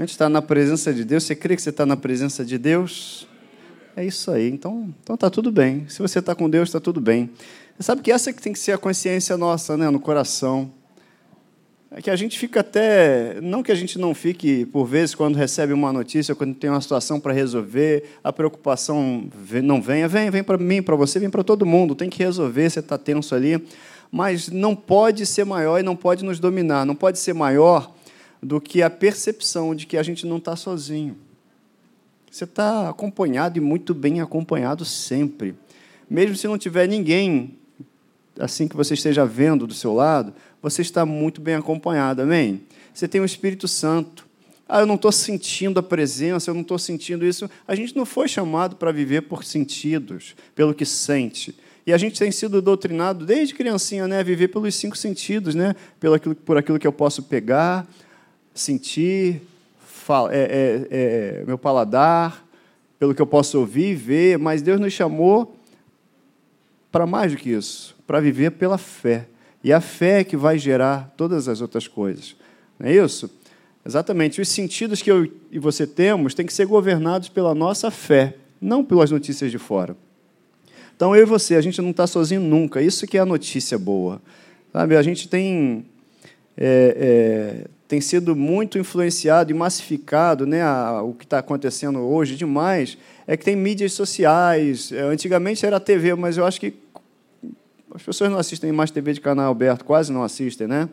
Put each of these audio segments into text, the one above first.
A gente está na presença de Deus. Você crê que você está na presença de Deus? É isso aí. Então, então tá tudo bem. Se você está com Deus, está tudo bem. Você sabe que essa que tem que ser a consciência nossa, né, no coração. É que a gente fica até. Não que a gente não fique, por vezes, quando recebe uma notícia, quando tem uma situação para resolver, a preocupação não venha, vem, vem para mim, para você, vem para todo mundo, tem que resolver, você está tenso ali. Mas não pode ser maior e não pode nos dominar, não pode ser maior do que a percepção de que a gente não está sozinho. Você está acompanhado e muito bem acompanhado sempre. Mesmo se não tiver ninguém assim que você esteja vendo do seu lado, você está muito bem acompanhado, amém? Você tem o Espírito Santo. Ah, eu não estou sentindo a presença, eu não estou sentindo isso. A gente não foi chamado para viver por sentidos, pelo que sente. E a gente tem sido doutrinado desde criancinha, né, a viver pelos cinco sentidos, né, pelo por aquilo que eu posso pegar, sentir, é, é, é, meu paladar, pelo que eu posso ouvir e ver. Mas Deus nos chamou para mais do que isso, para viver pela fé. E a fé é que vai gerar todas as outras coisas. Não é isso? Exatamente. Os sentidos que eu e você temos têm que ser governados pela nossa fé, não pelas notícias de fora. Então, eu e você, a gente não está sozinho nunca. Isso que é a notícia boa. Sabe? A gente tem, é, é, tem sido muito influenciado e massificado, né? A, o que está acontecendo hoje demais é que tem mídias sociais. É, antigamente era TV, mas eu acho que as pessoas não assistem mais TV de canal aberto, quase não assistem, né?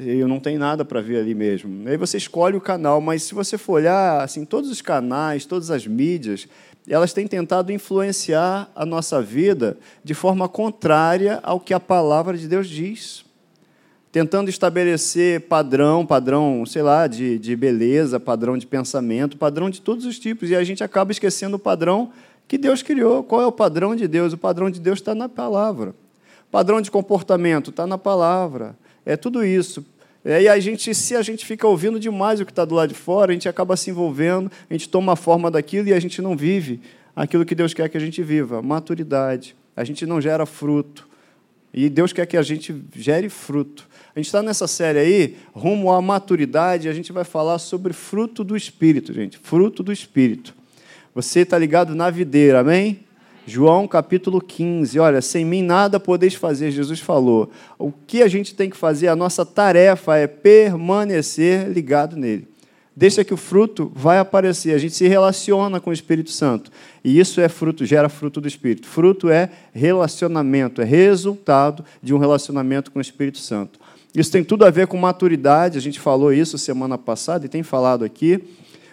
Eu não tenho nada para ver ali mesmo. Aí você escolhe o canal, mas se você for olhar, assim, todos os canais, todas as mídias, elas têm tentado influenciar a nossa vida de forma contrária ao que a palavra de Deus diz. Tentando estabelecer padrão, padrão, sei lá, de, de beleza, padrão de pensamento, padrão de todos os tipos. E a gente acaba esquecendo o padrão que Deus criou. Qual é o padrão de Deus? O padrão de Deus está na palavra. Padrão de comportamento está na palavra. É tudo isso. E a gente, se a gente fica ouvindo demais o que está do lado de fora, a gente acaba se envolvendo, a gente toma a forma daquilo e a gente não vive aquilo que Deus quer que a gente viva. Maturidade. A gente não gera fruto. E Deus quer que a gente gere fruto. A gente está nessa série aí, rumo à maturidade, a gente vai falar sobre fruto do Espírito, gente. Fruto do Espírito. Você está ligado na videira, amém? João capítulo 15, olha, sem mim nada podeis fazer, Jesus falou. O que a gente tem que fazer, a nossa tarefa é permanecer ligado nele. Deixa que o fruto vai aparecer, a gente se relaciona com o Espírito Santo. E isso é fruto, gera fruto do Espírito. Fruto é relacionamento, é resultado de um relacionamento com o Espírito Santo. Isso tem tudo a ver com maturidade, a gente falou isso semana passada e tem falado aqui.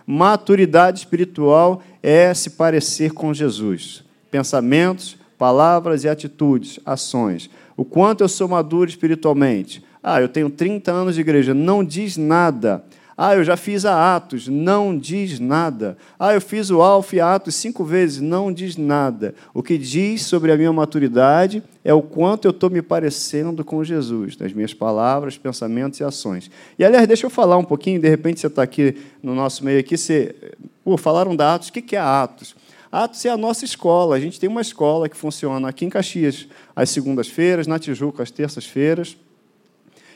Maturidade espiritual é se parecer com Jesus pensamentos, palavras e atitudes, ações. O quanto eu sou maduro espiritualmente. Ah, eu tenho 30 anos de igreja, não diz nada. Ah, eu já fiz a Atos, não diz nada. Ah, eu fiz o Alfa e Atos cinco vezes, não diz nada. O que diz sobre a minha maturidade é o quanto eu estou me parecendo com Jesus, nas minhas palavras, pensamentos e ações. E, aliás, deixa eu falar um pouquinho, de repente você está aqui no nosso meio aqui, você... Pô, falaram da Atos, o que é Atos? Atos é a nossa escola. A gente tem uma escola que funciona aqui em Caxias, às segundas-feiras, na Tijuca, às terças-feiras.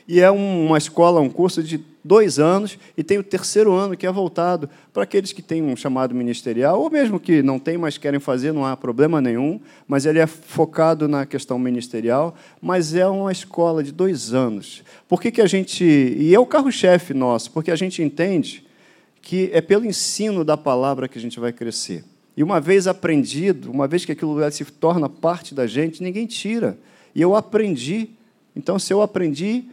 E é uma escola, um curso de dois anos, e tem o terceiro ano, que é voltado para aqueles que têm um chamado ministerial, ou mesmo que não têm, mas querem fazer, não há problema nenhum, mas ele é focado na questão ministerial, mas é uma escola de dois anos. Por que, que a gente. E é o carro-chefe nosso, porque a gente entende que é pelo ensino da palavra que a gente vai crescer. E uma vez aprendido, uma vez que aquilo se torna parte da gente, ninguém tira. E eu aprendi. Então, se eu aprendi,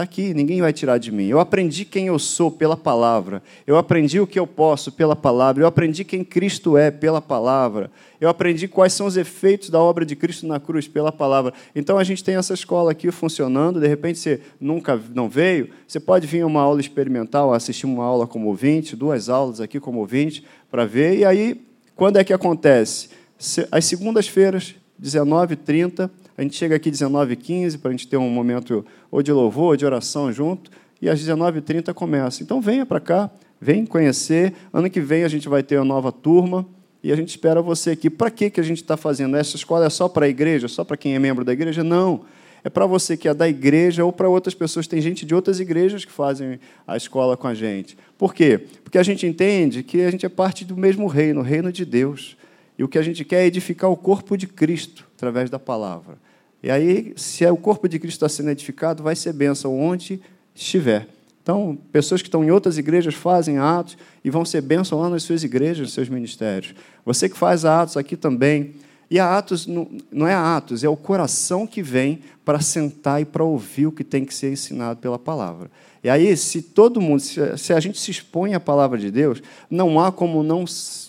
está aqui, ninguém vai tirar de mim. Eu aprendi quem eu sou pela palavra. Eu aprendi o que eu posso pela palavra. Eu aprendi quem Cristo é pela palavra. Eu aprendi quais são os efeitos da obra de Cristo na cruz pela palavra. Então a gente tem essa escola aqui funcionando. De repente você nunca não veio, você pode vir a uma aula experimental, assistir uma aula como ouvinte, duas aulas aqui como ouvinte para ver. E aí, quando é que acontece? Às segundas-feiras, 19h30, a gente chega aqui 19h15 para a gente ter um momento ou de louvor ou de oração junto, e às 19h30 começa. Então venha para cá, vem conhecer. Ano que vem a gente vai ter uma nova turma e a gente espera você aqui. Para que a gente está fazendo? Essa escola é só para a igreja, só para quem é membro da igreja? Não. É para você que é da igreja ou para outras pessoas. Tem gente de outras igrejas que fazem a escola com a gente. Por quê? Porque a gente entende que a gente é parte do mesmo reino, o reino de Deus. E o que a gente quer é edificar o corpo de Cristo através da palavra. E aí, se é o corpo de Cristo está sendo edificado, vai ser bênção onde estiver. Então, pessoas que estão em outras igrejas fazem atos e vão ser bênção lá nas suas igrejas, nos seus ministérios. Você que faz atos aqui também. E a atos não é a atos, é o coração que vem para sentar e para ouvir o que tem que ser ensinado pela palavra. E aí, se todo mundo, se a gente se expõe à palavra de Deus, não há como não,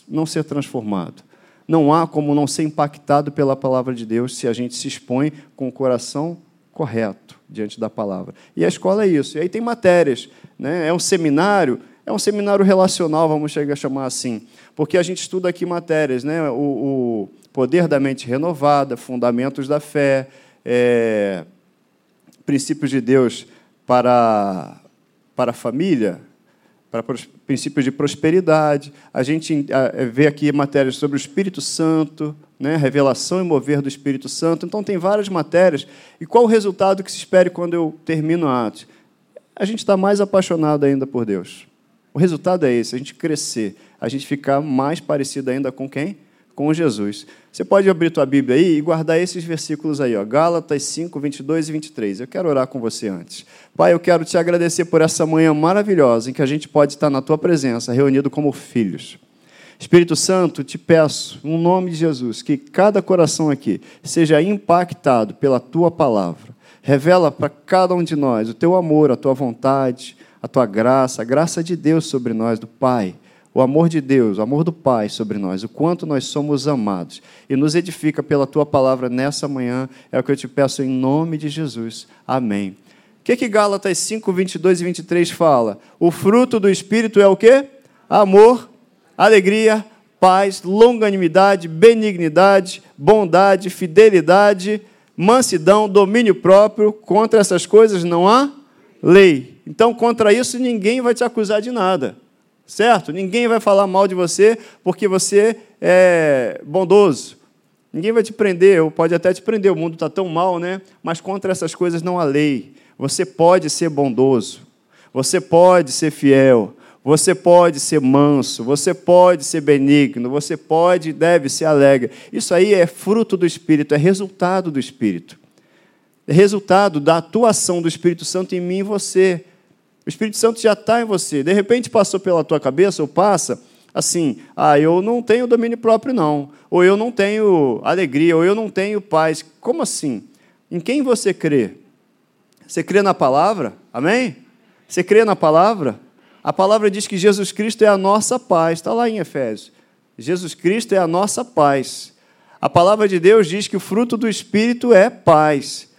não ser transformado. Não há como não ser impactado pela palavra de Deus se a gente se expõe com o coração correto diante da palavra. E a escola é isso. E aí tem matérias. Né? É um seminário, é um seminário relacional, vamos chegar a chamar assim, porque a gente estuda aqui matérias, né? o, o poder da mente renovada, fundamentos da fé, é, princípios de Deus para, para a família, para princípios de prosperidade. A gente vê aqui matérias sobre o Espírito Santo, né? revelação e mover do Espírito Santo. Então, tem várias matérias. E qual o resultado que se espere quando eu termino a Atos? A gente está mais apaixonado ainda por Deus. O resultado é esse, a gente crescer, a gente ficar mais parecido ainda com quem? com Jesus. Você pode abrir tua Bíblia aí e guardar esses versículos aí, ó, Gálatas 5, 22 e 23. Eu quero orar com você antes. Pai, eu quero te agradecer por essa manhã maravilhosa em que a gente pode estar na tua presença, reunido como filhos. Espírito Santo, te peço, no nome de Jesus, que cada coração aqui seja impactado pela tua palavra. Revela para cada um de nós o teu amor, a tua vontade, a tua graça, a graça de Deus sobre nós, do Pai o amor de Deus, o amor do Pai sobre nós, o quanto nós somos amados, e nos edifica pela tua palavra nessa manhã, é o que eu te peço em nome de Jesus. Amém. O que, que Gálatas 5, 22 e 23 fala? O fruto do Espírito é o quê? Amor, alegria, paz, longanimidade, benignidade, bondade, fidelidade, mansidão, domínio próprio. Contra essas coisas não há lei. Então, contra isso, ninguém vai te acusar de nada certo? Ninguém vai falar mal de você porque você é bondoso. Ninguém vai te prender, ou pode até te prender, o mundo está tão mal, né? Mas contra essas coisas não há lei. Você pode ser bondoso, você pode ser fiel, você pode ser manso, você pode ser benigno, você pode e deve ser alegre. Isso aí é fruto do Espírito, é resultado do Espírito. É resultado da atuação do Espírito Santo em mim e você. O Espírito Santo já está em você. De repente passou pela tua cabeça ou passa assim: ah, eu não tenho domínio próprio, não. Ou eu não tenho alegria, ou eu não tenho paz. Como assim? Em quem você crê? Você crê na palavra? Amém? Você crê na palavra? A palavra diz que Jesus Cristo é a nossa paz. Está lá em Efésios. Jesus Cristo é a nossa paz. A palavra de Deus diz que o fruto do Espírito é paz.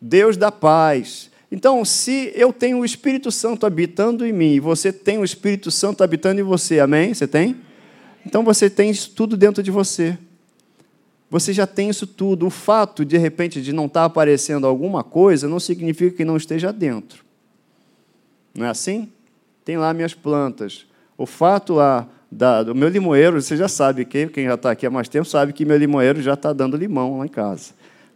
Deus dá paz. Então, se eu tenho o Espírito Santo habitando em mim e você tem o Espírito Santo habitando em você, amém? Você tem? Então você tem isso tudo dentro de você. Você já tem isso tudo. O fato, de repente, de não estar aparecendo alguma coisa não significa que não esteja dentro. Não é assim? Tem lá minhas plantas. O fato lá da, do meu limoeiro, você já sabe, que, quem já está aqui há mais tempo sabe que meu limoeiro já está dando limão lá em casa.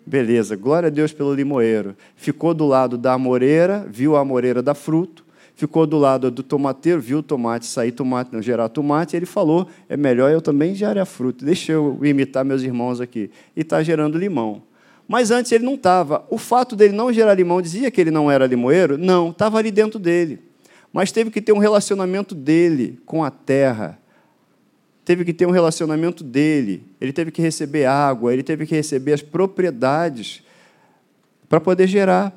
Beleza, glória a Deus pelo limoeiro. Ficou do lado da amoreira, viu a amoreira dar fruto. Ficou do lado do tomateiro, viu o tomate sair tomate, não gerar tomate. E ele falou: é melhor eu também gerar fruto. Deixa eu imitar meus irmãos aqui. E está gerando limão. Mas antes ele não estava. O fato dele não gerar limão dizia que ele não era limoeiro? Não, estava ali dentro dele. Mas teve que ter um relacionamento dele com a terra teve que ter um relacionamento dele, ele teve que receber água, ele teve que receber as propriedades para poder gerar.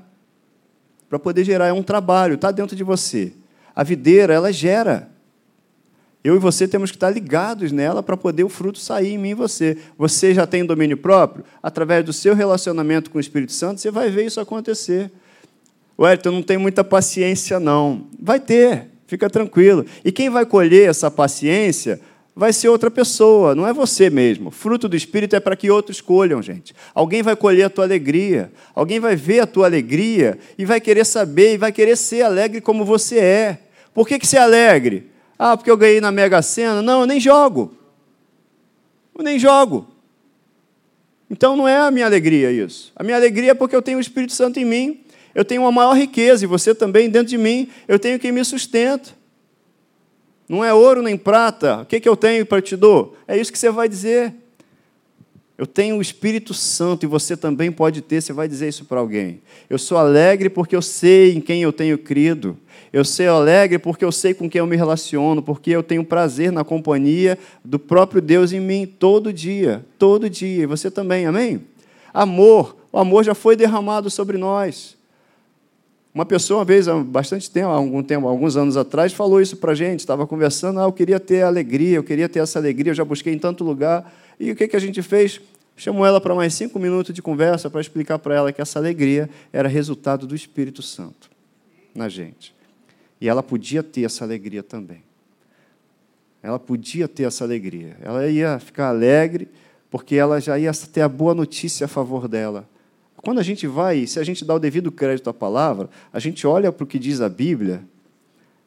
Para poder gerar é um trabalho, está dentro de você. A videira, ela gera. Eu e você temos que estar ligados nela para poder o fruto sair em mim e você. Você já tem domínio próprio? Através do seu relacionamento com o Espírito Santo, você vai ver isso acontecer. Eu não tenho muita paciência, não. Vai ter, fica tranquilo. E quem vai colher essa paciência vai ser outra pessoa, não é você mesmo. Fruto do Espírito é para que outros escolham, gente. Alguém vai colher a tua alegria, alguém vai ver a tua alegria e vai querer saber e vai querer ser alegre como você é. Por que, que ser alegre? Ah, porque eu ganhei na Mega Sena? Não, eu nem jogo. Eu nem jogo. Então não é a minha alegria isso. A minha alegria é porque eu tenho o Espírito Santo em mim, eu tenho uma maior riqueza, e você também dentro de mim, eu tenho quem me sustenta. Não é ouro nem prata, o que, que eu tenho para te dar? É isso que você vai dizer. Eu tenho o Espírito Santo e você também pode ter, você vai dizer isso para alguém. Eu sou alegre porque eu sei em quem eu tenho crido. Eu sou alegre porque eu sei com quem eu me relaciono, porque eu tenho prazer na companhia do próprio Deus em mim todo dia, todo dia. E você também, amém? Amor, o amor já foi derramado sobre nós. Uma pessoa, uma vez, há bastante tempo, há algum tempo, alguns anos atrás, falou isso para a gente, estava conversando, ah, eu queria ter alegria, eu queria ter essa alegria, eu já busquei em tanto lugar. E o que, que a gente fez? Chamou ela para mais cinco minutos de conversa para explicar para ela que essa alegria era resultado do Espírito Santo na gente. E ela podia ter essa alegria também. Ela podia ter essa alegria. Ela ia ficar alegre porque ela já ia ter a boa notícia a favor dela. Quando a gente vai, se a gente dá o devido crédito à palavra, a gente olha para o que diz a Bíblia,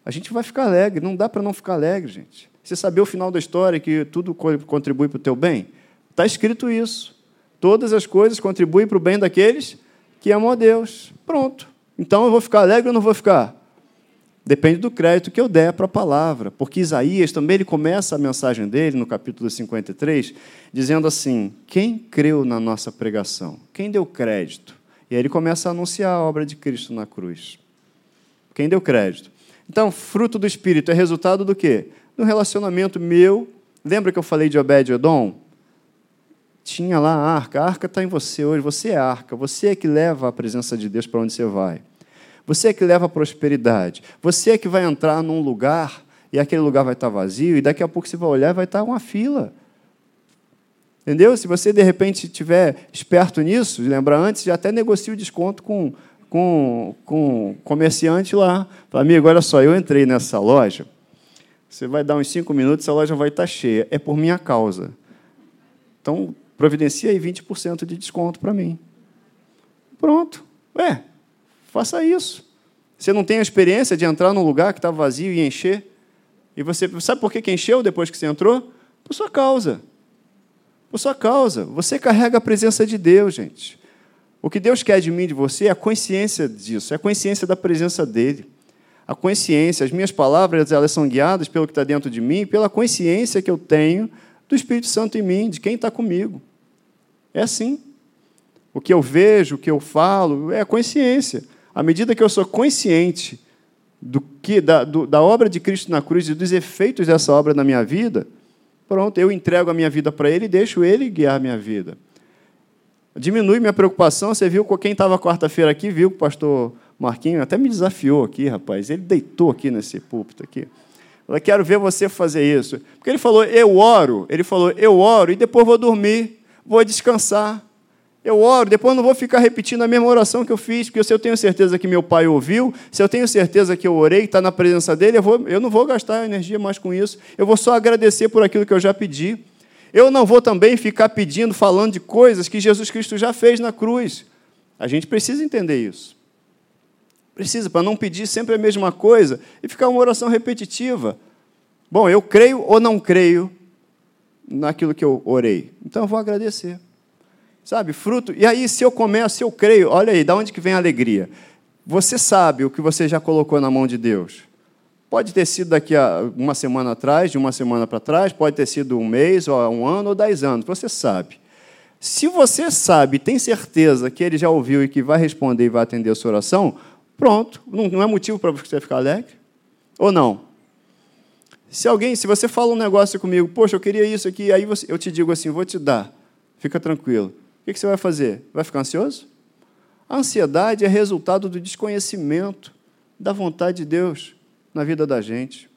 a gente vai ficar alegre. Não dá para não ficar alegre, gente. Você saber o final da história, que tudo contribui para o teu bem? Está escrito isso. Todas as coisas contribuem para o bem daqueles que amam a Deus. Pronto. Então eu vou ficar alegre ou não vou ficar? Depende do crédito que eu der para a palavra. Porque Isaías também ele começa a mensagem dele, no capítulo 53, dizendo assim: Quem creu na nossa pregação? Quem deu crédito? E aí ele começa a anunciar a obra de Cristo na cruz. Quem deu crédito? Então, fruto do Espírito é resultado do quê? Do relacionamento meu. Lembra que eu falei de Obed-Edom? Tinha lá a arca. A arca está em você hoje. Você é a arca. Você é que leva a presença de Deus para onde você vai. Você é que leva a prosperidade. Você é que vai entrar num lugar e aquele lugar vai estar vazio e daqui a pouco você vai olhar e vai estar uma fila. Entendeu? Se você de repente estiver esperto nisso, lembra antes, já até negocia o desconto com com, com comerciante lá. Fala, amigo, olha só, eu entrei nessa loja. Você vai dar uns cinco minutos, a loja vai estar cheia. É por minha causa. Então, providencia aí 20% de desconto para mim. Pronto. Ué, faça isso. Você não tem a experiência de entrar num lugar que está vazio e encher? E você sabe por que encheu depois que você entrou? Por sua causa. Por sua causa. Você carrega a presença de Deus, gente. O que Deus quer de mim de você é a consciência disso, é a consciência da presença dEle. A consciência, as minhas palavras, elas são guiadas pelo que está dentro de mim, pela consciência que eu tenho do Espírito Santo em mim, de quem está comigo. É assim. O que eu vejo, o que eu falo, é a consciência. À medida que eu sou consciente do que da, do, da obra de Cristo na cruz e dos efeitos dessa obra na minha vida, pronto, eu entrego a minha vida para Ele e deixo Ele guiar a minha vida. Diminui minha preocupação. Você viu quem estava quarta-feira aqui, viu que o pastor Marquinho até me desafiou aqui, rapaz. Ele deitou aqui nesse púlpito aqui. Eu quero ver você fazer isso. Porque ele falou, eu oro. Ele falou, eu oro e depois vou dormir, vou descansar. Eu oro, depois não vou ficar repetindo a mesma oração que eu fiz, porque se eu tenho certeza que meu pai ouviu, se eu tenho certeza que eu orei, está na presença dele, eu, vou, eu não vou gastar energia mais com isso. Eu vou só agradecer por aquilo que eu já pedi. Eu não vou também ficar pedindo, falando de coisas que Jesus Cristo já fez na cruz. A gente precisa entender isso. Precisa, para não pedir sempre a mesma coisa e ficar uma oração repetitiva. Bom, eu creio ou não creio naquilo que eu orei. Então eu vou agradecer. Sabe, fruto. E aí, se eu começo, se eu creio, olha aí, da onde que vem a alegria? Você sabe o que você já colocou na mão de Deus. Pode ter sido daqui a uma semana atrás, de uma semana para trás, pode ter sido um mês, ou um ano, ou dez anos, você sabe. Se você sabe, tem certeza que ele já ouviu e que vai responder e vai atender a sua oração, pronto, não é motivo para você ficar alegre? Ou não? Se alguém, se você fala um negócio comigo, poxa, eu queria isso aqui, aí você, eu te digo assim, vou te dar, fica tranquilo. O que você vai fazer? Vai ficar ansioso? A ansiedade é resultado do desconhecimento da vontade de Deus na vida da gente.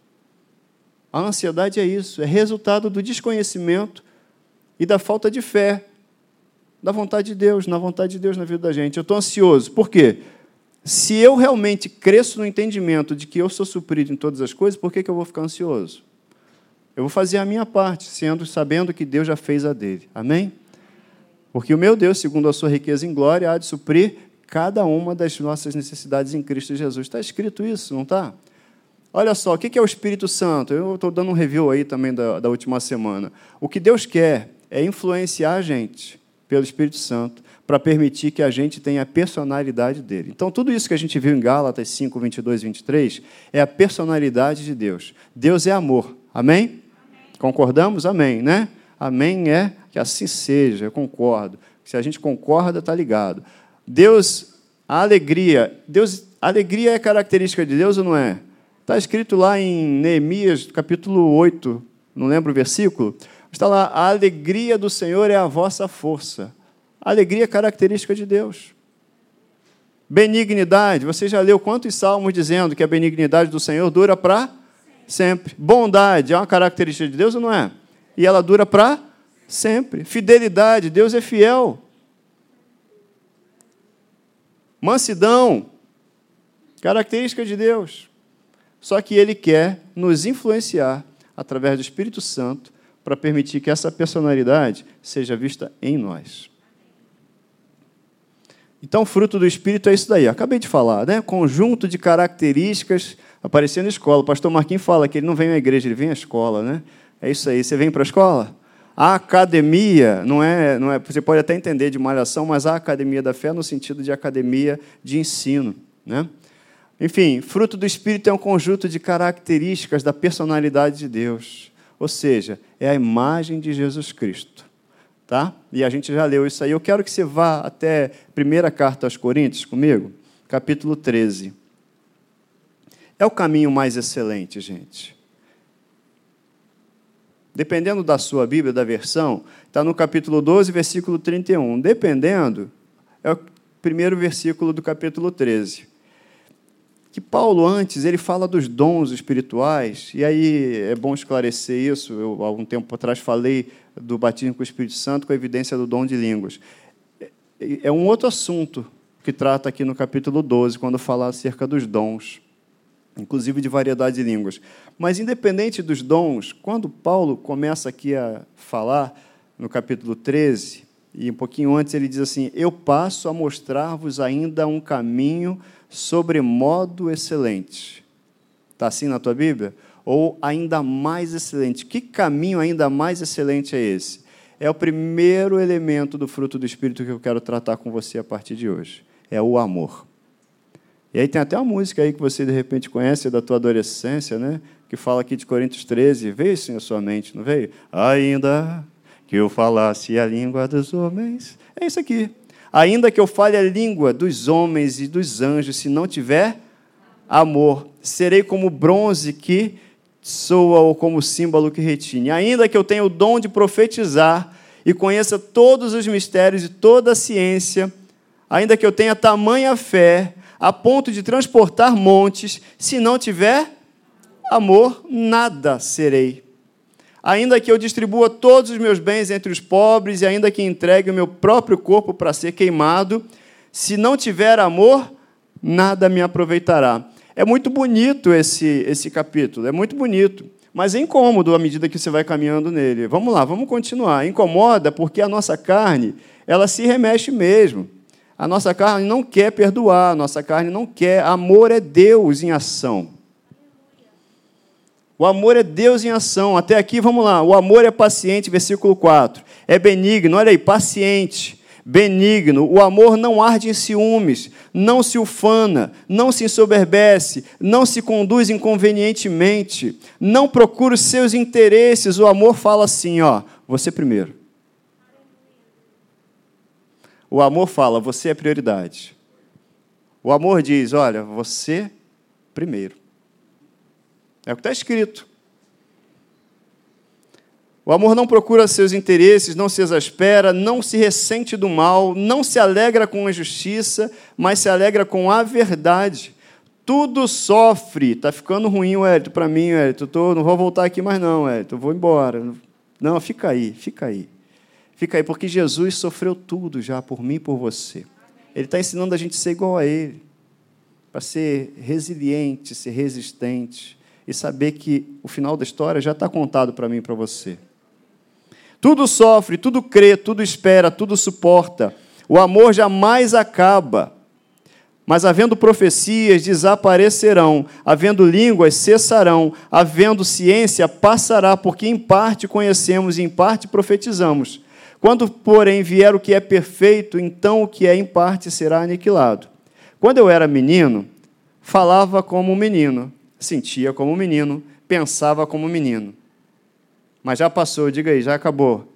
A ansiedade é isso, é resultado do desconhecimento e da falta de fé da vontade de Deus, na vontade de Deus na vida da gente. Eu estou ansioso. Por quê? Se eu realmente cresço no entendimento de que eu sou suprido em todas as coisas, por que, que eu vou ficar ansioso? Eu vou fazer a minha parte, sendo sabendo que Deus já fez a dele. Amém? Porque o meu Deus, segundo a sua riqueza em glória, há de suprir cada uma das nossas necessidades em Cristo Jesus. Está escrito isso, não está? Olha só, o que é o Espírito Santo? Eu estou dando um review aí também da, da última semana. O que Deus quer é influenciar a gente pelo Espírito Santo para permitir que a gente tenha a personalidade dele. Então, tudo isso que a gente viu em Gálatas 5, 22 e 23 é a personalidade de Deus. Deus é amor. Amém? Amém. Concordamos? Amém, né? Amém é que assim seja, eu concordo. Se a gente concorda, está ligado. Deus, a alegria, Deus, a alegria é característica de Deus ou não é? Está escrito lá em Neemias, capítulo 8, não lembro o versículo, está lá, a alegria do Senhor é a vossa força. A alegria é característica de Deus. Benignidade, você já leu quantos salmos dizendo que a benignidade do Senhor dura para sempre. Bondade é uma característica de Deus ou não é? E ela dura para sempre. Fidelidade, Deus é fiel. Mansidão, característica de Deus. Só que Ele quer nos influenciar através do Espírito Santo para permitir que essa personalidade seja vista em nós. Então, fruto do Espírito é isso daí. acabei de falar, né? Conjunto de características aparecendo na escola. O pastor Marquinhos fala que ele não vem à igreja, ele vem à escola, né? É isso aí. Você vem para a escola? A academia não é, não é. Você pode até entender de malhação, mas a academia da fé no sentido de academia de ensino, né? Enfim, fruto do Espírito é um conjunto de características da personalidade de Deus. Ou seja, é a imagem de Jesus Cristo. Tá? E a gente já leu isso aí. Eu quero que você vá até primeira carta aos Coríntios comigo, capítulo 13. É o caminho mais excelente, gente. Dependendo da sua Bíblia, da versão, está no capítulo 12, versículo 31. Dependendo, é o primeiro versículo do capítulo 13 que Paulo antes ele fala dos dons espirituais, e aí é bom esclarecer isso. Eu, há algum tempo atrás, falei do batismo com o Espírito Santo com a evidência do dom de línguas. É, é um outro assunto que trata aqui no capítulo 12, quando fala acerca dos dons, inclusive de variedade de línguas. Mas, independente dos dons, quando Paulo começa aqui a falar, no capítulo 13, e um pouquinho antes, ele diz assim: Eu passo a mostrar-vos ainda um caminho sobremodo excelente. Está assim na tua Bíblia? Ou ainda mais excelente. Que caminho ainda mais excelente é esse? É o primeiro elemento do fruto do Espírito que eu quero tratar com você a partir de hoje. É o amor. E aí tem até uma música aí que você de repente conhece da tua adolescência, né? Que fala aqui de Coríntios 13. Veio isso na sua mente, não veio? Ainda que eu falasse a língua dos homens. É isso aqui. Ainda que eu fale a língua dos homens e dos anjos, se não tiver amor, serei como bronze que soa ou como símbolo que retine. Ainda que eu tenha o dom de profetizar e conheça todos os mistérios e toda a ciência, ainda que eu tenha tamanha fé a ponto de transportar montes, se não tiver amor, nada serei ainda que eu distribua todos os meus bens entre os pobres e ainda que entregue o meu próprio corpo para ser queimado, se não tiver amor, nada me aproveitará. É muito bonito esse, esse capítulo, é muito bonito, mas é incômodo à medida que você vai caminhando nele. Vamos lá, vamos continuar. Incomoda porque a nossa carne, ela se remexe mesmo. A nossa carne não quer perdoar, a nossa carne não quer. Amor é Deus em ação. O amor é Deus em ação. Até aqui, vamos lá. O amor é paciente, versículo 4. É benigno, olha aí, paciente, benigno. O amor não arde em ciúmes, não se ufana, não se ensoberbece, não se conduz inconvenientemente, não procura os seus interesses. O amor fala assim, ó, você primeiro. O amor fala, você é prioridade. O amor diz, olha, você primeiro. É o que está escrito. O amor não procura seus interesses, não se exaspera, não se ressente do mal, não se alegra com a justiça, mas se alegra com a verdade. Tudo sofre. Está ficando ruim, Wellington, para mim, Wellington. Tô, não vou voltar aqui mais, não, Wellington. Vou embora. Não, fica aí, fica aí. Fica aí, porque Jesus sofreu tudo já por mim e por você. Ele está ensinando a gente a ser igual a Ele, para ser resiliente, ser resistente e saber que o final da história já está contado para mim e para você. Tudo sofre, tudo crê, tudo espera, tudo suporta. O amor jamais acaba. Mas havendo profecias, desaparecerão, havendo línguas, cessarão, havendo ciência, passará, porque em parte conhecemos e em parte profetizamos. Quando, porém, vier o que é perfeito, então o que é em parte será aniquilado. Quando eu era menino, falava como um menino, sentia como um menino, pensava como um menino. Mas já passou, diga aí, já acabou.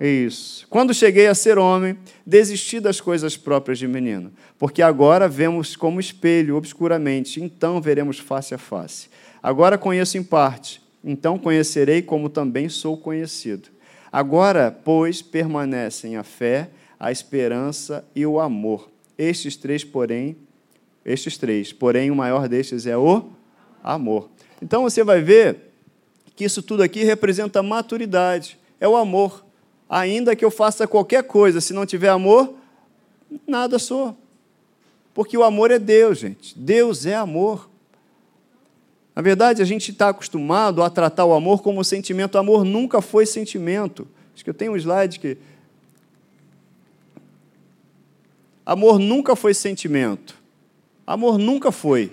Isso. Quando cheguei a ser homem, desisti das coisas próprias de menino, porque agora vemos como espelho, obscuramente, então veremos face a face. Agora conheço em parte, então conhecerei como também sou conhecido. Agora, pois, permanecem a fé, a esperança e o amor. Estes três, porém, estes três, porém o maior destes é o amor. Então você vai ver que isso tudo aqui representa maturidade, é o amor. Ainda que eu faça qualquer coisa, se não tiver amor, nada sou. Porque o amor é Deus, gente. Deus é amor. Na verdade, a gente está acostumado a tratar o amor como sentimento. O amor nunca foi sentimento. Acho que eu tenho um slide que. Amor nunca foi sentimento. Amor nunca foi.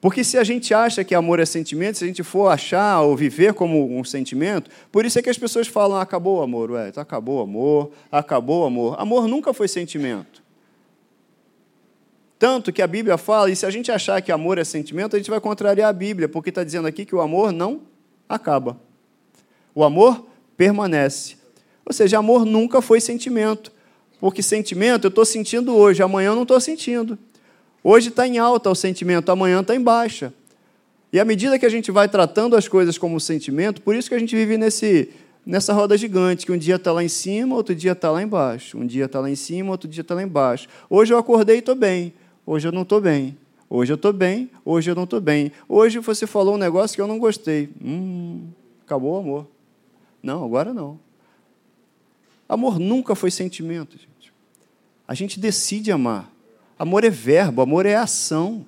Porque se a gente acha que amor é sentimento, se a gente for achar ou viver como um sentimento, por isso é que as pessoas falam: ah, acabou o amor, ué, então acabou o amor, acabou o amor. Amor nunca foi sentimento. Tanto que a Bíblia fala, e se a gente achar que amor é sentimento, a gente vai contrariar a Bíblia, porque está dizendo aqui que o amor não acaba. O amor permanece. Ou seja, amor nunca foi sentimento. Porque sentimento eu estou sentindo hoje, amanhã eu não estou sentindo. Hoje está em alta o sentimento, amanhã está em baixa. E à medida que a gente vai tratando as coisas como sentimento, por isso que a gente vive nesse, nessa roda gigante, que um dia está lá em cima, outro dia está lá embaixo. Um dia está lá em cima, outro dia está lá embaixo. Hoje eu acordei e estou bem, hoje eu não estou bem. Hoje eu estou bem, hoje eu não estou bem. Hoje você falou um negócio que eu não gostei. Hum, acabou o amor. Não, agora não. Amor nunca foi sentimento, gente. A gente decide amar. Amor é verbo, amor é ação.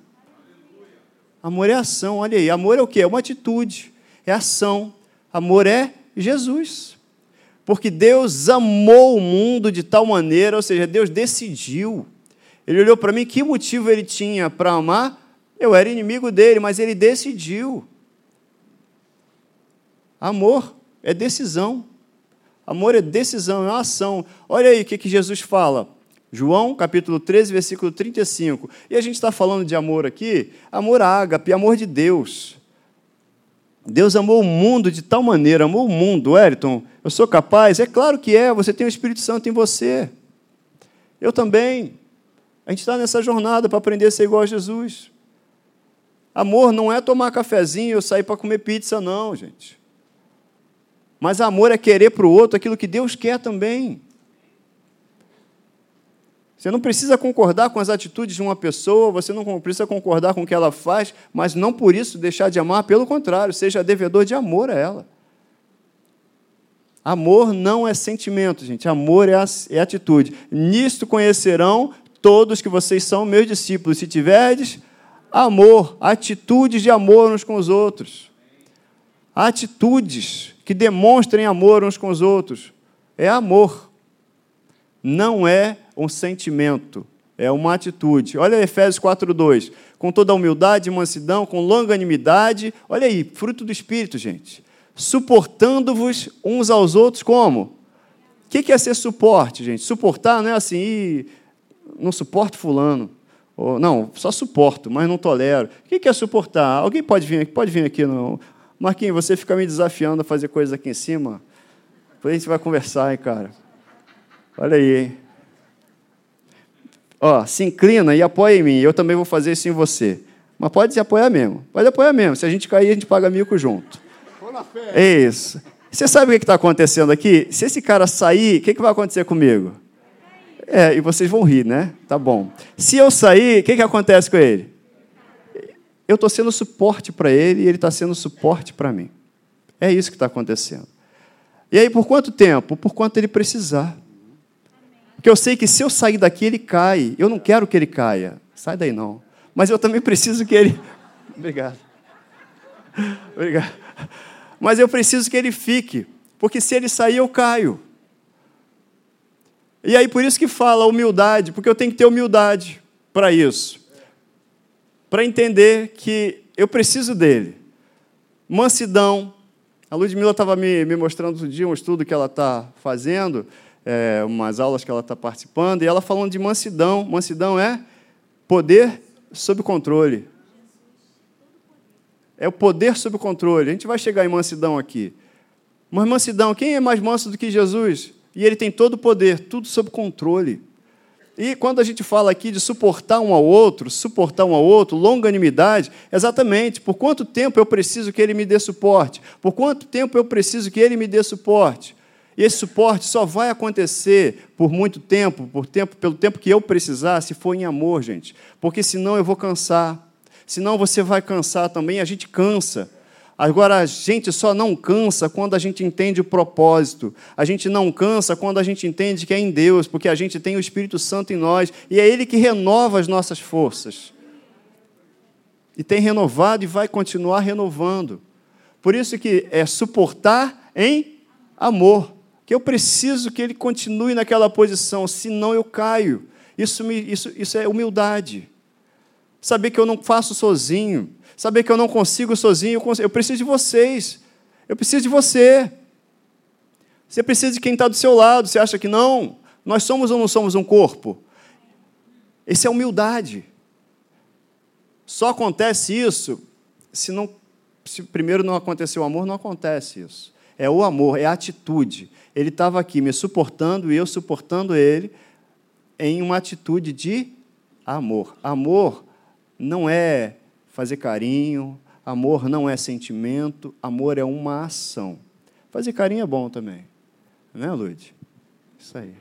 Amor é ação, olha aí. Amor é o quê? É uma atitude, é ação. Amor é Jesus. Porque Deus amou o mundo de tal maneira, ou seja, Deus decidiu. Ele olhou para mim, que motivo ele tinha para amar? Eu era inimigo dele, mas ele decidiu. Amor é decisão. Amor é decisão, é uma ação. Olha aí o que, que Jesus fala. João, capítulo 13, versículo 35. E a gente está falando de amor aqui, amor ágape, amor de Deus. Deus amou o mundo de tal maneira, amou o mundo, Wellington, eu sou capaz? É claro que é, você tem o Espírito Santo em você. Eu também. A gente está nessa jornada para aprender a ser igual a Jesus. Amor não é tomar cafezinho ou sair para comer pizza, não, gente. Mas amor é querer para o outro aquilo que Deus quer também. Você não precisa concordar com as atitudes de uma pessoa, você não precisa concordar com o que ela faz, mas não por isso deixar de amar, pelo contrário, seja devedor de amor a ela. Amor não é sentimento, gente, amor é, é atitude. Nisto conhecerão todos que vocês são meus discípulos, se tiverdes amor, atitudes de amor uns com os outros. Atitudes que demonstrem amor uns com os outros. É amor. Não é um sentimento, é uma atitude. Olha Efésios 4:2. Com toda humildade e mansidão, com longanimidade, olha aí, fruto do espírito, gente. Suportando-vos uns aos outros como? O que é ser suporte, gente? Suportar não é assim, não suporto fulano. Ou, não, só suporto, mas não tolero. O que é suportar? Alguém pode vir aqui? Pode vir aqui. Não. Marquinhos, você fica me desafiando a fazer coisas aqui em cima. Depois a gente vai conversar, hein, cara. Olha aí, hein? Ó, se inclina e apoia em mim. Eu também vou fazer isso em você. Mas pode se apoiar mesmo. Pode apoiar mesmo. Se a gente cair, a gente paga mico junto. É isso. Você sabe o que está acontecendo aqui? Se esse cara sair, o que, que vai acontecer comigo? É, e vocês vão rir, né? Tá bom. Se eu sair, o que, que acontece com ele? Eu estou sendo suporte para ele e ele está sendo suporte para mim. É isso que está acontecendo. E aí, por quanto tempo? Por quanto ele precisar. Porque eu sei que se eu sair daqui, ele cai. Eu não quero que ele caia. Sai daí não. Mas eu também preciso que ele. Obrigado. Obrigado. Mas eu preciso que ele fique. Porque se ele sair, eu caio. E aí, por isso que fala humildade, porque eu tenho que ter humildade para isso. Para entender que eu preciso dele. Mansidão, A Ludmilla estava me, me mostrando outro dia um estudo que ela está fazendo, é, umas aulas que ela está participando, e ela falando de mansidão. Mansidão é poder sob controle. É o poder sob controle. A gente vai chegar em mansidão aqui. Mas mansidão, quem é mais manso do que Jesus? E ele tem todo o poder, tudo sob controle. E quando a gente fala aqui de suportar um ao outro, suportar um ao outro, longanimidade, exatamente, por quanto tempo eu preciso que ele me dê suporte? Por quanto tempo eu preciso que ele me dê suporte? E esse suporte só vai acontecer por muito tempo, por tempo, pelo tempo que eu precisar, se for em amor, gente. Porque senão eu vou cansar. Senão você vai cansar também, a gente cansa. Agora, a gente só não cansa quando a gente entende o propósito. A gente não cansa quando a gente entende que é em Deus, porque a gente tem o Espírito Santo em nós e é Ele que renova as nossas forças. E tem renovado e vai continuar renovando. Por isso que é suportar em amor. Que eu preciso que ele continue naquela posição, senão eu caio. Isso, me, isso, isso é humildade. Saber que eu não faço sozinho saber que eu não consigo sozinho, eu preciso de vocês, eu preciso de você. Você precisa de quem está do seu lado, você acha que não? Nós somos ou não somos um corpo? Isso é humildade. Só acontece isso se não se primeiro não aconteceu o amor, não acontece isso. É o amor, é a atitude. Ele estava aqui me suportando e eu suportando ele em uma atitude de amor. Amor não é Fazer carinho, amor não é sentimento, amor é uma ação. Fazer carinho é bom também. Não é, Lud? Isso aí.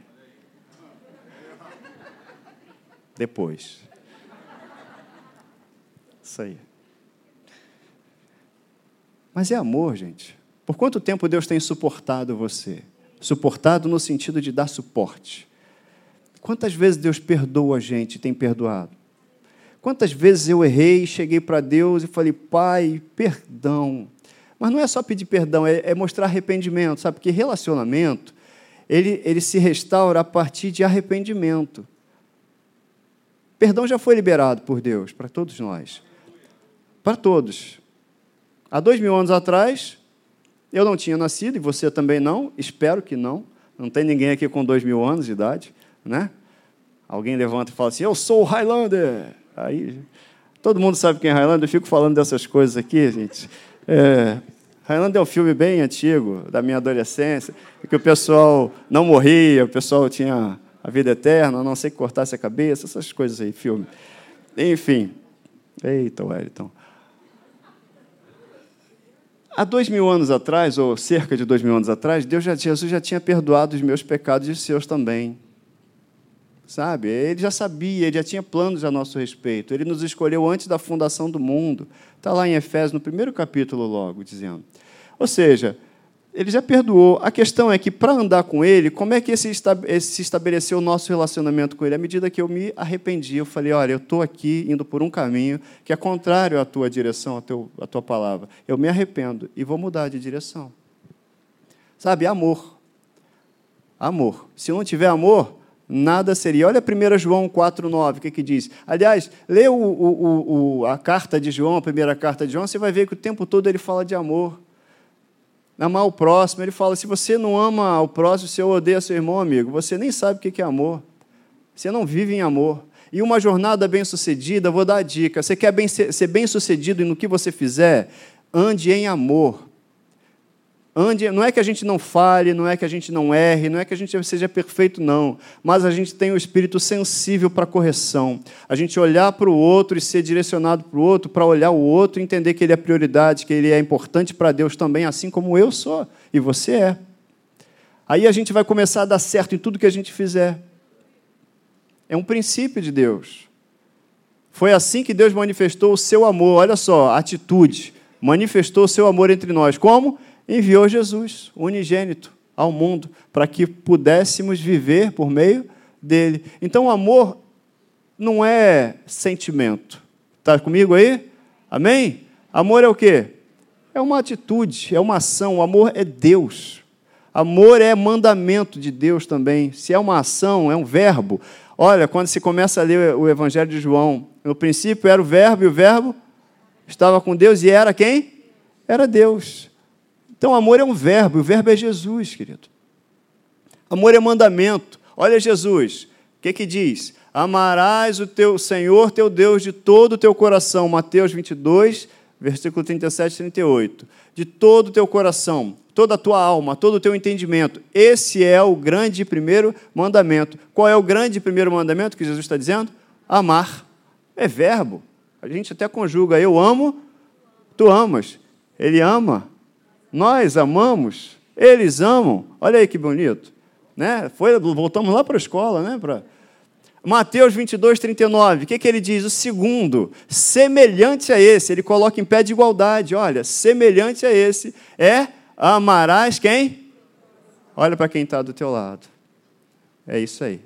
Depois. Isso aí. Mas é amor, gente. Por quanto tempo Deus tem suportado você? Suportado no sentido de dar suporte. Quantas vezes Deus perdoa a gente, tem perdoado? Quantas vezes eu errei, cheguei para Deus e falei, Pai, perdão. Mas não é só pedir perdão, é, é mostrar arrependimento, sabe? Porque relacionamento, ele, ele se restaura a partir de arrependimento. Perdão já foi liberado por Deus para todos nós. Para todos. Há dois mil anos atrás, eu não tinha nascido, e você também não, espero que não. Não tem ninguém aqui com dois mil anos de idade, né? Alguém levanta e fala assim: Eu sou o Highlander. Aí, todo mundo sabe quem é Highlander, eu fico falando dessas coisas aqui, gente. É, Highlander é um filme bem antigo, da minha adolescência, que o pessoal não morria, o pessoal tinha a vida eterna, a não sei que cortasse a cabeça, essas coisas aí, filme. Enfim. Eita, Wellington. Há dois mil anos atrás, ou cerca de dois mil anos atrás, Deus já, Jesus já tinha perdoado os meus pecados e os seus também sabe? Ele já sabia, ele já tinha planos a nosso respeito. Ele nos escolheu antes da fundação do mundo. Está lá em Efésios, no primeiro capítulo, logo, dizendo. Ou seja, ele já perdoou. A questão é que, para andar com ele, como é que se estabeleceu o nosso relacionamento com ele? À medida que eu me arrependi, eu falei: olha, eu estou aqui indo por um caminho que é contrário à tua direção, à, teu, à tua palavra. Eu me arrependo e vou mudar de direção. Sabe, amor. Amor. Se não tiver amor, nada seria. Olha 1 João 4,9, o que, que diz? Aliás, lê o, o, o, a carta de João, a primeira carta de João, você vai ver que o tempo todo ele fala de amor. Amar o próximo, ele fala: se você não ama o próximo, se odeia seu irmão, amigo, você nem sabe o que é amor. Você não vive em amor. E uma jornada bem-sucedida, vou dar a dica: você quer bem, ser bem-sucedido no que você fizer? Ande em amor. Ande, não é que a gente não fale, não é que a gente não erre, não é que a gente seja perfeito, não. Mas a gente tem o um espírito sensível para correção. A gente olhar para o outro e ser direcionado para o outro, para olhar o outro e entender que ele é prioridade, que ele é importante para Deus também, assim como eu sou e você é. Aí a gente vai começar a dar certo em tudo que a gente fizer. É um princípio de Deus. Foi assim que Deus manifestou o seu amor. Olha só, atitude. Manifestou o seu amor entre nós. Como? Enviou Jesus, unigênito, ao mundo, para que pudéssemos viver por meio dele. Então, o amor não é sentimento. Está comigo aí? Amém? Amor é o quê? É uma atitude, é uma ação. O amor é Deus. Amor é mandamento de Deus também. Se é uma ação, é um verbo. Olha, quando se começa a ler o Evangelho de João, no princípio era o verbo e o verbo estava com Deus e era quem? Era Deus. Então, amor é um verbo, e o verbo é Jesus, querido. Amor é mandamento. Olha Jesus, o que, que diz? Amarás o teu Senhor, teu Deus, de todo o teu coração. Mateus 22, versículo 37 e 38. De todo o teu coração, toda a tua alma, todo o teu entendimento. Esse é o grande primeiro mandamento. Qual é o grande primeiro mandamento que Jesus está dizendo? Amar. É verbo. A gente até conjuga. Eu amo, tu amas. Ele ama. Nós amamos. Eles amam. Olha aí que bonito. Né? Foi, voltamos lá para a escola, né? Para Mateus 22, 39, o que, que ele diz? O segundo, semelhante a esse, ele coloca em pé de igualdade, olha, semelhante a esse, é amarás quem? Olha para quem está do teu lado. É isso aí.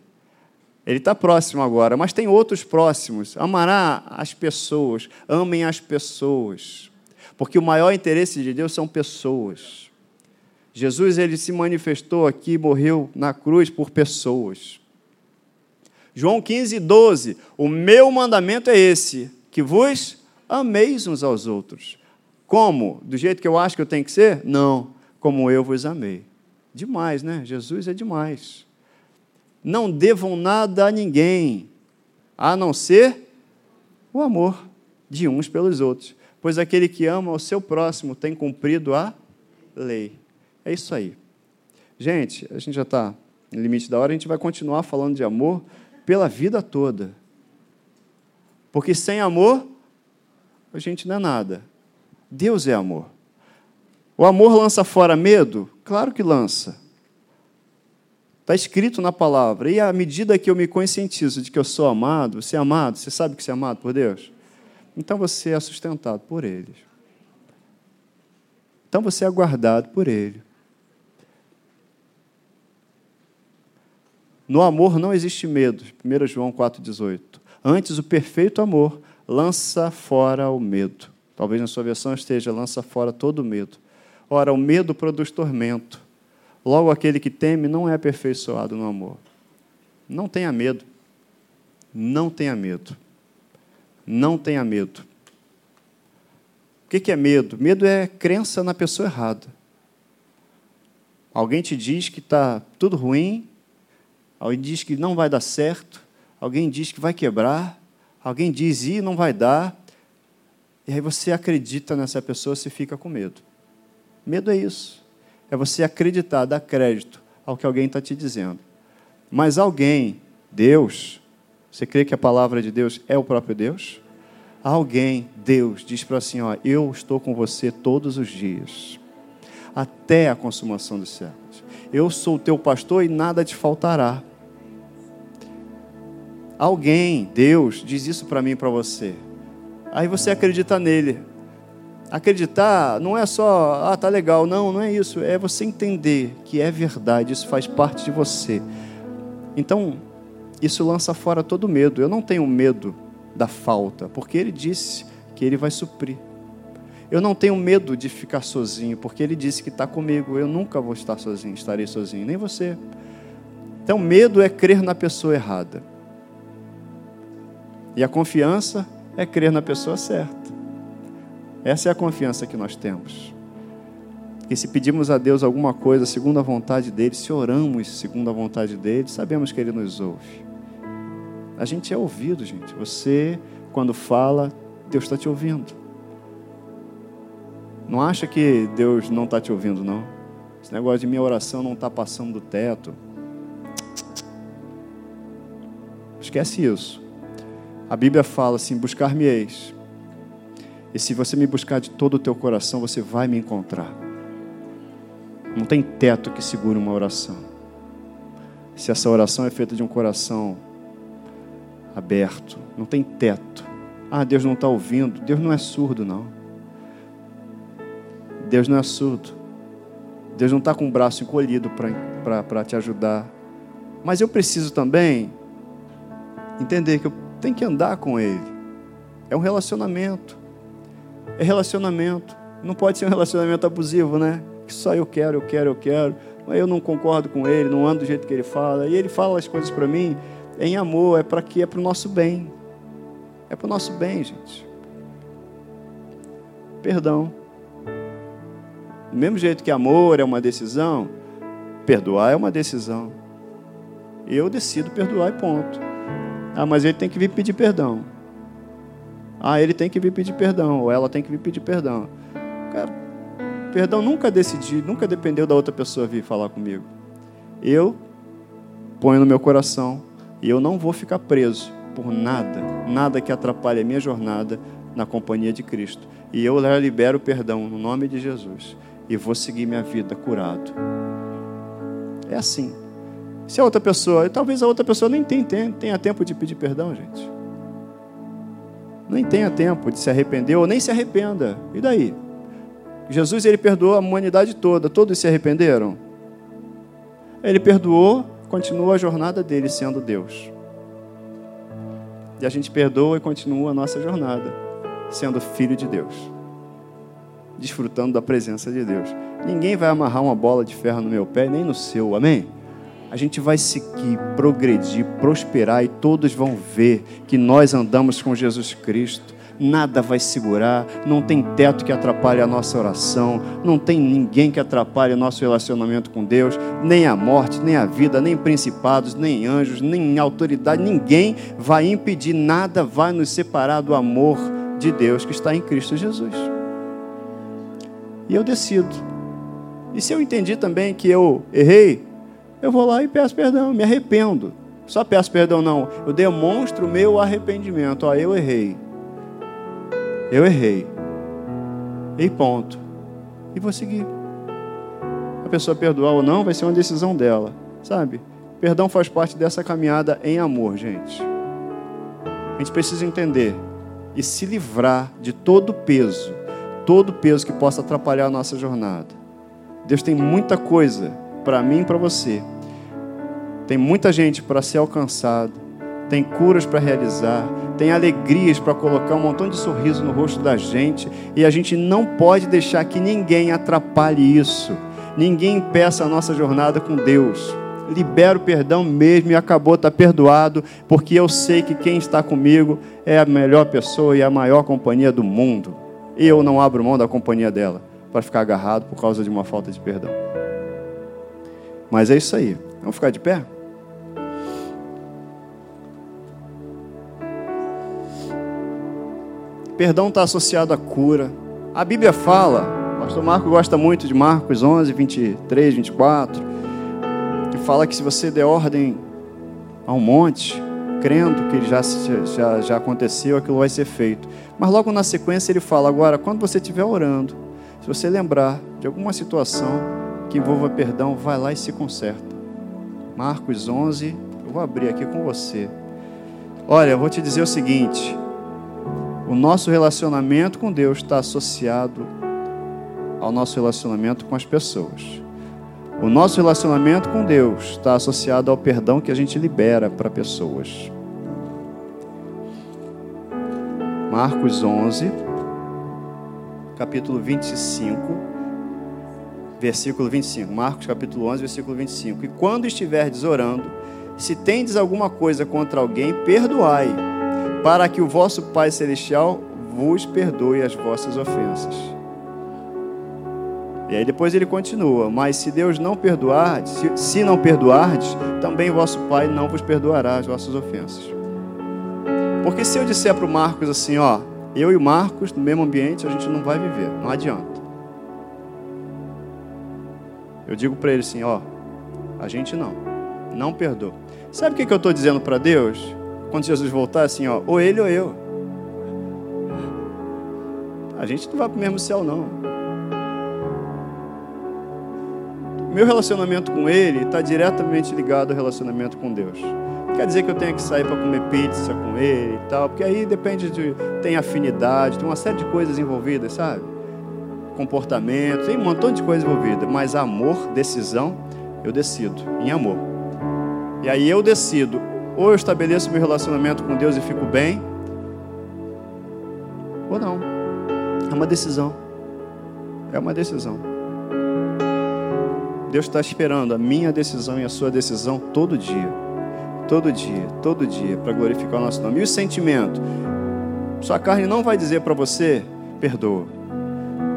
Ele está próximo agora, mas tem outros próximos. Amará as pessoas, amem as pessoas, porque o maior interesse de Deus são pessoas. Jesus ele se manifestou aqui, morreu na cruz por pessoas. João 15, 12. O meu mandamento é esse: que vos ameis uns aos outros. Como? Do jeito que eu acho que eu tenho que ser? Não. Como eu vos amei. Demais, né? Jesus é demais. Não devam nada a ninguém, a não ser o amor de uns pelos outros. Pois aquele que ama o seu próximo tem cumprido a lei. É isso aí. Gente, a gente já está no limite da hora, a gente vai continuar falando de amor pela vida toda. Porque sem amor, a gente não é nada. Deus é amor. O amor lança fora medo? Claro que lança. Está escrito na palavra. E à medida que eu me conscientizo de que eu sou amado, você é amado, você sabe que você é amado por Deus? Então você é sustentado por Ele. Então você é guardado por Ele. No amor não existe medo. 1 João 4,18. Antes, o perfeito amor lança fora o medo. Talvez na sua versão esteja lança fora todo o medo. Ora, o medo produz tormento. Logo, aquele que teme não é aperfeiçoado no amor. Não tenha medo. Não tenha medo. Não tenha medo. O que é medo? Medo é crença na pessoa errada. Alguém te diz que está tudo ruim alguém diz que não vai dar certo, alguém diz que vai quebrar, alguém diz e não vai dar, e aí você acredita nessa pessoa, você fica com medo. Medo é isso, é você acreditar, dar crédito ao que alguém está te dizendo. Mas alguém, Deus, você crê que a palavra de Deus é o próprio Deus? Alguém, Deus, diz para assim: ó, eu estou com você todos os dias, até a consumação dos séculos. Eu sou o teu pastor e nada te faltará. Alguém, Deus, diz isso para mim e para você. Aí você acredita nele. Acreditar não é só, ah, tá legal. Não, não é isso. É você entender que é verdade, isso faz parte de você. Então, isso lança fora todo medo. Eu não tenho medo da falta, porque ele disse que ele vai suprir. Eu não tenho medo de ficar sozinho, porque ele disse que está comigo. Eu nunca vou estar sozinho, estarei sozinho, nem você. Então, medo é crer na pessoa errada. E a confiança é crer na pessoa certa. Essa é a confiança que nós temos. E se pedimos a Deus alguma coisa segundo a vontade dele, se oramos segundo a vontade dele, sabemos que ele nos ouve. A gente é ouvido, gente. Você, quando fala, Deus está te ouvindo. Não acha que Deus não está te ouvindo, não. Esse negócio de minha oração não está passando do teto. Esquece isso. A Bíblia fala assim: buscar-me-eis. E se você me buscar de todo o teu coração, você vai me encontrar. Não tem teto que segure uma oração. Se essa oração é feita de um coração aberto, não tem teto. Ah, Deus não está ouvindo. Deus não é surdo, não. Deus não é surdo. Deus não está com o braço encolhido para te ajudar. Mas eu preciso também entender que eu tem que andar com Ele. É um relacionamento. É relacionamento. Não pode ser um relacionamento abusivo, né? Que só eu quero, eu quero, eu quero. Mas eu não concordo com Ele, não ando do jeito que Ele fala. E Ele fala as coisas para mim em amor. É para quê? É para o nosso bem. É para o nosso bem, gente. Perdão. Do mesmo jeito que amor é uma decisão, perdoar é uma decisão. Eu decido perdoar e ponto. Ah, mas ele tem que vir pedir perdão. Ah, ele tem que vir pedir perdão, ou ela tem que vir pedir perdão. Cara, perdão nunca decidi, nunca dependeu da outra pessoa vir falar comigo. Eu ponho no meu coração e eu não vou ficar preso por nada, nada que atrapalhe a minha jornada na companhia de Cristo. E eu libero perdão no nome de Jesus e vou seguir minha vida curado. É assim. Se a outra pessoa, talvez a outra pessoa nem tenha, tenha tempo de pedir perdão, gente. Nem tenha tempo de se arrepender ou nem se arrependa. E daí? Jesus ele perdoou a humanidade toda, todos se arrependeram? Ele perdoou, continua a jornada dele sendo Deus. E a gente perdoa e continua a nossa jornada sendo filho de Deus, desfrutando da presença de Deus. Ninguém vai amarrar uma bola de ferro no meu pé, nem no seu, amém? A gente vai seguir, progredir, prosperar e todos vão ver que nós andamos com Jesus Cristo nada vai segurar, não tem teto que atrapalhe a nossa oração, não tem ninguém que atrapalhe o nosso relacionamento com Deus, nem a morte, nem a vida, nem principados, nem anjos, nem autoridade, ninguém vai impedir, nada vai nos separar do amor de Deus que está em Cristo Jesus. E eu decido. E se eu entendi também que eu errei, eu vou lá e peço perdão, me arrependo. Só peço perdão, não. Eu demonstro o meu arrependimento. Ó, eu errei. Eu errei. E ponto. E vou seguir. A pessoa perdoar ou não vai ser uma decisão dela, sabe? Perdão faz parte dessa caminhada em amor, gente. A gente precisa entender e se livrar de todo peso, todo peso que possa atrapalhar a nossa jornada. Deus tem muita coisa para mim e para você. Tem muita gente para ser alcançada, tem curas para realizar, tem alegrias para colocar um montão de sorriso no rosto da gente, e a gente não pode deixar que ninguém atrapalhe isso, ninguém impeça a nossa jornada com Deus. Libero o perdão mesmo e acabou, está perdoado, porque eu sei que quem está comigo é a melhor pessoa e a maior companhia do mundo. E eu não abro mão da companhia dela para ficar agarrado por causa de uma falta de perdão. Mas é isso aí. Vamos ficar de pé? Perdão está associado à cura. A Bíblia fala, o pastor Marco gosta muito de Marcos 11, 23, 24, que fala que se você der ordem a um monte, crendo que já, já, já aconteceu, aquilo vai ser feito. Mas logo na sequência ele fala: agora, quando você estiver orando, se você lembrar de alguma situação que envolva perdão, vai lá e se conserta. Marcos 11, eu vou abrir aqui com você. Olha, eu vou te dizer o seguinte: o nosso relacionamento com Deus está associado ao nosso relacionamento com as pessoas. O nosso relacionamento com Deus está associado ao perdão que a gente libera para pessoas. Marcos 11, capítulo 25, versículo 25. Marcos capítulo 11, versículo 25. E quando estiverdes orando, se tendes alguma coisa contra alguém, perdoai para que o vosso Pai Celestial vos perdoe as vossas ofensas. E aí depois ele continua: Mas se Deus não perdoar, se, se não perdoardes, também vosso Pai não vos perdoará as vossas ofensas. Porque se eu disser para o Marcos assim, ó, eu e o Marcos no mesmo ambiente, a gente não vai viver, não adianta. Eu digo para ele assim, ó, a gente não, não perdoa. Sabe o que, que eu estou dizendo para Deus? Quando Jesus voltar, assim, ó, ou ele ou eu. A gente não vai para o mesmo céu, não. Meu relacionamento com ele está diretamente ligado ao relacionamento com Deus. quer dizer que eu tenho que sair para comer pizza com ele e tal, porque aí depende de. tem afinidade, tem uma série de coisas envolvidas, sabe? Comportamento, tem um montão de coisas envolvidas. Mas amor, decisão, eu decido em amor. E aí eu decido ou eu estabeleço meu relacionamento com Deus e fico bem, ou não. É uma decisão. É uma decisão. Deus está esperando a minha decisão e a sua decisão todo dia. Todo dia, todo dia, para glorificar o nosso nome. E o sentimento? Sua carne não vai dizer para você, perdoa.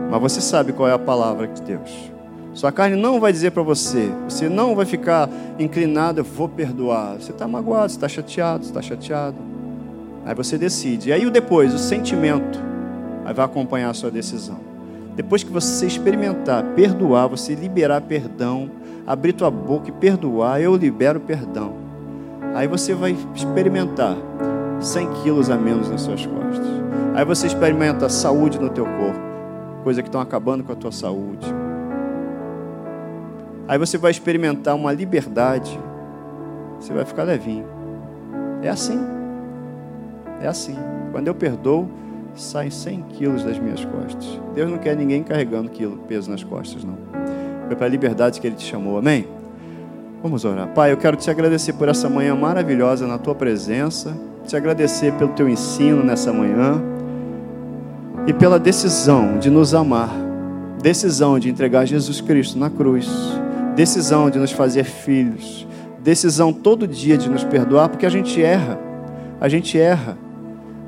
Mas você sabe qual é a palavra de Deus. Sua carne não vai dizer para você, você não vai ficar inclinado, eu vou perdoar. Você está magoado, você está chateado, você está chateado. Aí você decide. E aí o depois, o sentimento, aí vai acompanhar a sua decisão. Depois que você experimentar perdoar, você liberar perdão, abrir tua boca e perdoar, eu libero perdão. Aí você vai experimentar 100 quilos a menos nas suas costas. Aí você experimenta saúde no teu corpo, coisa que estão acabando com a tua saúde. Aí você vai experimentar uma liberdade, você vai ficar levinho. É assim. É assim. Quando eu perdoo, saem 100 quilos das minhas costas. Deus não quer ninguém carregando quilo, peso nas costas, não. Foi para a liberdade que Ele te chamou, amém? Vamos orar. Pai, eu quero te agradecer por essa manhã maravilhosa na tua presença, te agradecer pelo teu ensino nessa manhã e pela decisão de nos amar, decisão de entregar Jesus Cristo na cruz, decisão de nos fazer filhos, decisão todo dia de nos perdoar, porque a gente erra, a gente erra.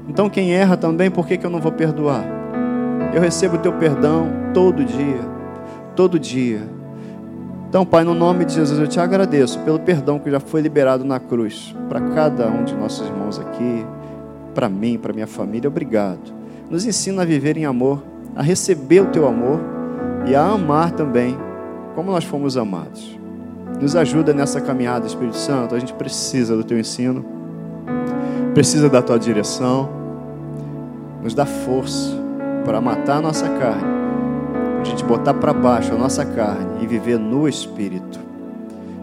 Então, quem erra também, por que, que eu não vou perdoar? Eu recebo o teu perdão todo dia, todo dia. Então, Pai, no nome de Jesus, eu te agradeço pelo perdão que já foi liberado na cruz, para cada um de nossos irmãos aqui, para mim, para minha família. Obrigado. Nos ensina a viver em amor, a receber o teu amor e a amar também, como nós fomos amados. Nos ajuda nessa caminhada, Espírito Santo. A gente precisa do teu ensino precisa da tua direção, nos dá força para matar a nossa carne, a gente botar para baixo a nossa carne e viver no Espírito.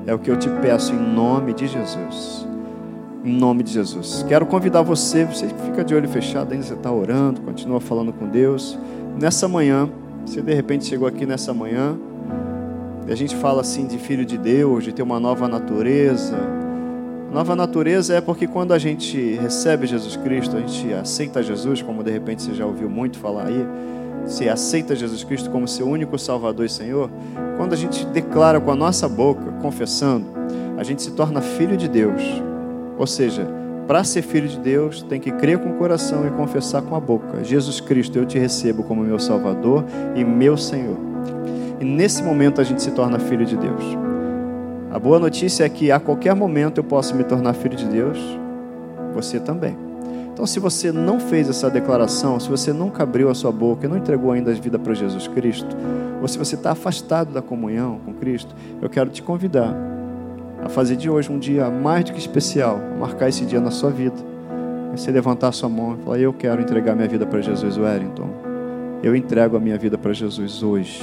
É o que eu te peço em nome de Jesus. Em nome de Jesus. Quero convidar você, você fica de olho fechado ainda, você está orando, continua falando com Deus. Nessa manhã, você de repente chegou aqui nessa manhã, e a gente fala assim de filho de Deus, de ter uma nova natureza, Nova natureza é porque quando a gente recebe Jesus Cristo, a gente aceita Jesus, como de repente você já ouviu muito falar aí, se aceita Jesus Cristo como seu único Salvador e Senhor, quando a gente declara com a nossa boca, confessando, a gente se torna filho de Deus. Ou seja, para ser filho de Deus, tem que crer com o coração e confessar com a boca: Jesus Cristo, eu te recebo como meu Salvador e meu Senhor. E nesse momento a gente se torna filho de Deus. A boa notícia é que a qualquer momento eu posso me tornar filho de Deus, você também. Então, se você não fez essa declaração, se você nunca abriu a sua boca e não entregou ainda a vida para Jesus Cristo, ou se você está afastado da comunhão com Cristo, eu quero te convidar a fazer de hoje um dia mais do que especial, marcar esse dia na sua vida. Você levantar a sua mão e falar: Eu quero entregar minha vida para Jesus, Wellington. Eu entrego a minha vida para Jesus hoje.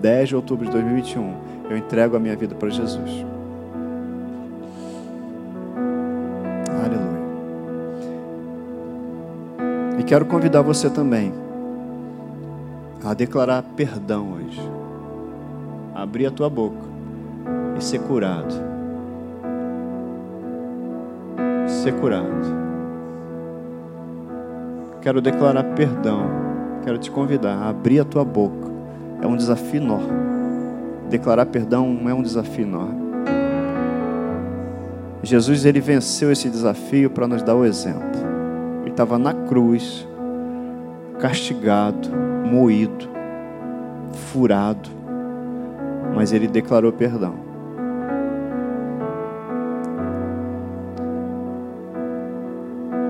10 de outubro de 2021 eu entrego a minha vida para Jesus. Aleluia. E quero convidar você também a declarar perdão hoje. Abrir a tua boca e ser curado. Ser curado. Quero declarar perdão. Quero te convidar a abrir a tua boca. É um desafio enorme. Declarar perdão é um desafio enorme. Jesus ele venceu esse desafio para nos dar o exemplo. Ele estava na cruz, castigado, moído, furado, mas ele declarou perdão.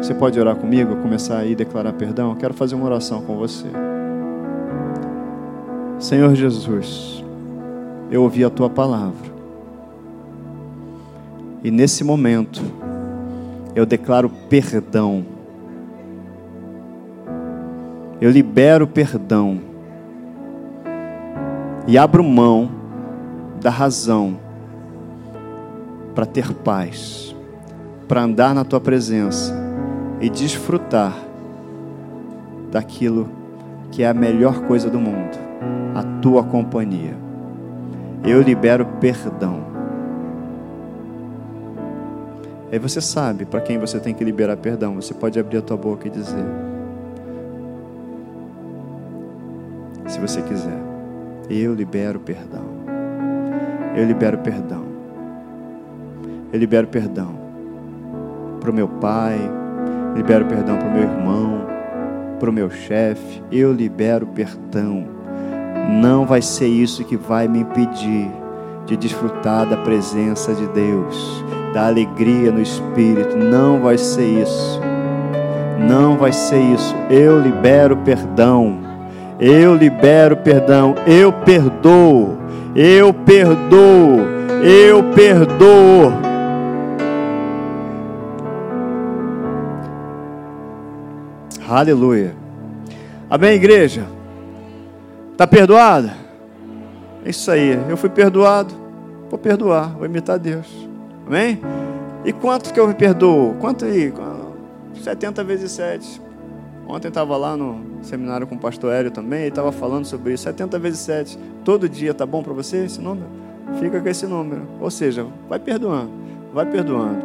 Você pode orar comigo, começar aí declarar perdão? Eu quero fazer uma oração com você. Senhor Jesus, eu ouvi a tua palavra. E nesse momento, eu declaro perdão. Eu libero perdão. E abro mão da razão para ter paz, para andar na tua presença e desfrutar daquilo que é a melhor coisa do mundo, tua companhia eu libero perdão. Aí você sabe para quem você tem que liberar perdão. Você pode abrir a tua boca e dizer. Se você quiser. Eu libero perdão. Eu libero perdão. Eu libero perdão para o meu pai. Libero perdão para o meu irmão. para o meu chefe, eu libero perdão. Não vai ser isso que vai me impedir de desfrutar da presença de Deus, da alegria no Espírito. Não vai ser isso. Não vai ser isso. Eu libero perdão. Eu libero perdão. Eu perdoo. Eu perdoo. Eu perdoo. Aleluia. Amém, igreja? Está perdoada? É isso aí. Eu fui perdoado. Vou perdoar. Vou imitar Deus. Amém? E quanto que eu me perdoo? Quanto aí? 70 vezes 7. Ontem estava lá no seminário com o pastor Hélio também, e estava falando sobre isso. 70 vezes 7. Todo dia tá bom para você esse número? Fica com esse número. Ou seja, vai perdoando. Vai perdoando.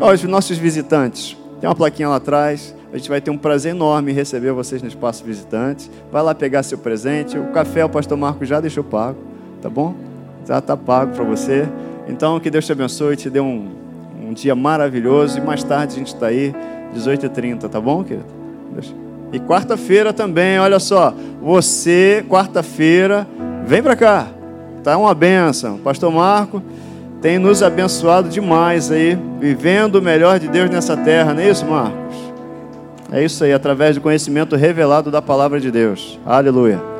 Olha, os nossos visitantes. Tem uma plaquinha lá atrás. A gente vai ter um prazer enorme receber vocês no espaço visitante. Vai lá pegar seu presente. O café o pastor Marco já deixou pago, tá bom? Já está pago para você. Então, que Deus te abençoe, te dê um, um dia maravilhoso. E mais tarde a gente está aí, 18h30, tá bom, querido? E quarta-feira também, olha só. Você, quarta-feira, vem para cá. Tá uma benção. Pastor Marco tem nos abençoado demais aí, vivendo o melhor de Deus nessa terra, não é isso, Marcos? É isso aí, através do conhecimento revelado da palavra de Deus. Aleluia.